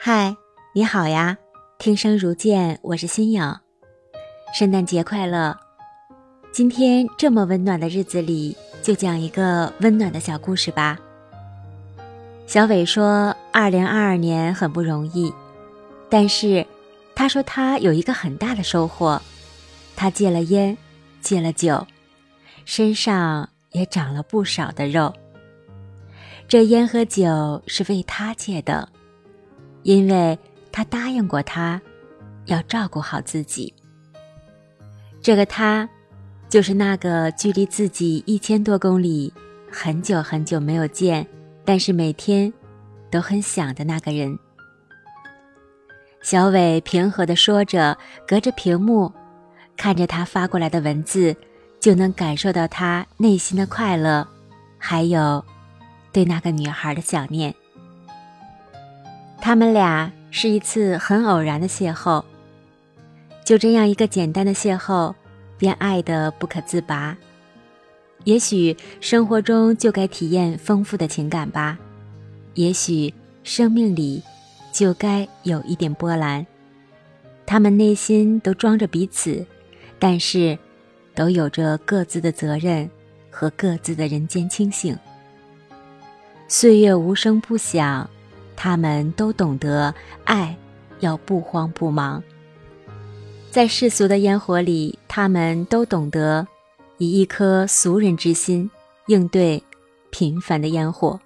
嗨，你好呀！听声如见，我是新颖。圣诞节快乐！今天这么温暖的日子里，就讲一个温暖的小故事吧。小伟说，二零二二年很不容易，但是他说他有一个很大的收获，他戒了烟，戒了酒，身上也长了不少的肉。这烟和酒是为他戒的。因为他答应过他，要照顾好自己。这个他，就是那个距离自己一千多公里、很久很久没有见，但是每天都很想的那个人。小伟平和地说着，隔着屏幕，看着他发过来的文字，就能感受到他内心的快乐，还有对那个女孩的想念。他们俩是一次很偶然的邂逅，就这样一个简单的邂逅，便爱得不可自拔。也许生活中就该体验丰富的情感吧，也许生命里就该有一点波澜。他们内心都装着彼此，但是都有着各自的责任和各自的人间清醒。岁月无声不响。他们都懂得爱，要不慌不忙。在世俗的烟火里，他们都懂得以一颗俗人之心应对平凡的烟火。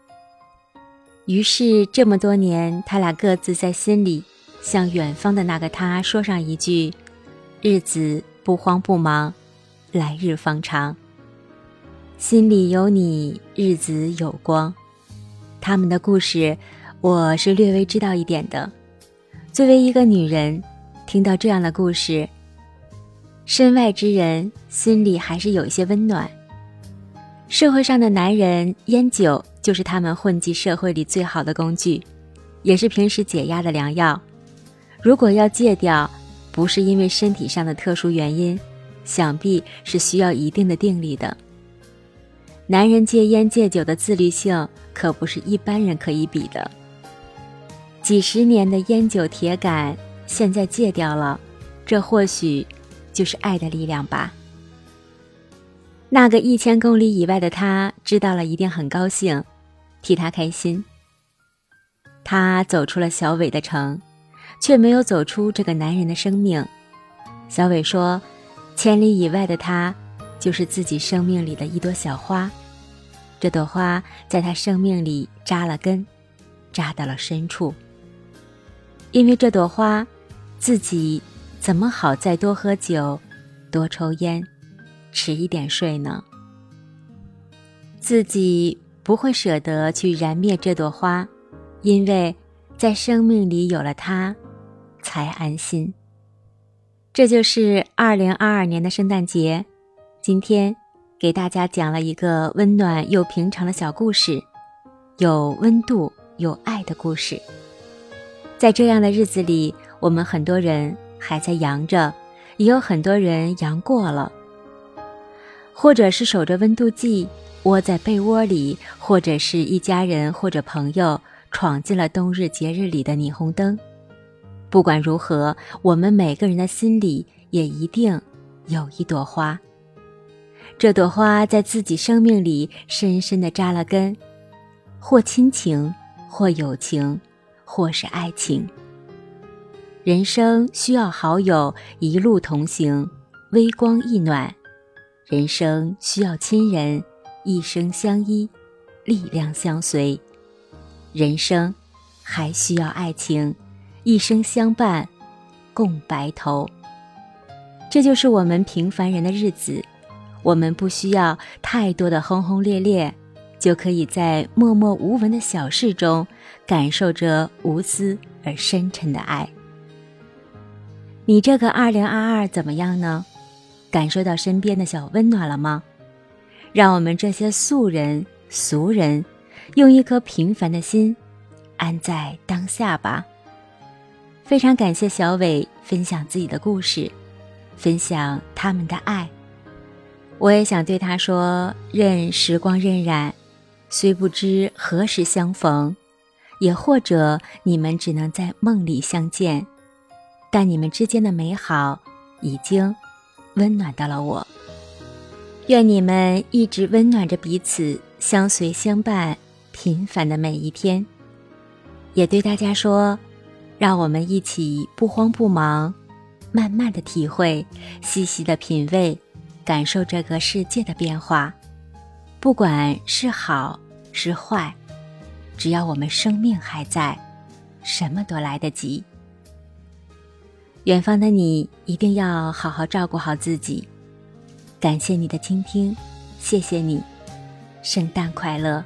于是，这么多年，他俩各自在心里向远方的那个他说上一句：“日子不慌不忙，来日方长。心里有你，日子有光。”他们的故事。我是略微知道一点的。作为一个女人，听到这样的故事，身外之人心里还是有一些温暖。社会上的男人，烟酒就是他们混迹社会里最好的工具，也是平时解压的良药。如果要戒掉，不是因为身体上的特殊原因，想必是需要一定的定力的。男人戒烟戒酒的自律性，可不是一般人可以比的。几十年的烟酒铁杆，现在戒掉了，这或许就是爱的力量吧。那个一千公里以外的他知道了，一定很高兴，替他开心。他走出了小伟的城，却没有走出这个男人的生命。小伟说：“千里以外的他，就是自己生命里的一朵小花，这朵花在他生命里扎了根，扎到了深处。”因为这朵花，自己怎么好再多喝酒、多抽烟、迟一点睡呢？自己不会舍得去燃灭这朵花，因为在生命里有了它，才安心。这就是二零二二年的圣诞节，今天给大家讲了一个温暖又平常的小故事，有温度、有爱的故事。在这样的日子里，我们很多人还在阳着，也有很多人阳过了，或者是守着温度计窝在被窝里，或者是一家人或者朋友闯进了冬日节日里的霓虹灯。不管如何，我们每个人的心里也一定有一朵花。这朵花在自己生命里深深的扎了根，或亲情，或友情。或是爱情，人生需要好友一路同行，微光一暖；人生需要亲人一生相依，力量相随；人生还需要爱情，一生相伴，共白头。这就是我们平凡人的日子，我们不需要太多的轰轰烈烈。就可以在默默无闻的小事中，感受着无私而深沉的爱。你这个二零二二怎么样呢？感受到身边的小温暖了吗？让我们这些素人俗人，用一颗平凡的心，安在当下吧。非常感谢小伟分享自己的故事，分享他们的爱。我也想对他说：任时光荏苒。虽不知何时相逢，也或者你们只能在梦里相见，但你们之间的美好已经温暖到了我。愿你们一直温暖着彼此，相随相伴，平凡的每一天。也对大家说，让我们一起不慌不忙，慢慢的体会，细细的品味，感受这个世界的变化。不管是好是坏。只要我们生命还在，什么都来得及。远方的你一定要好好照顾好自己。感谢你的倾听，谢谢你，圣诞快乐。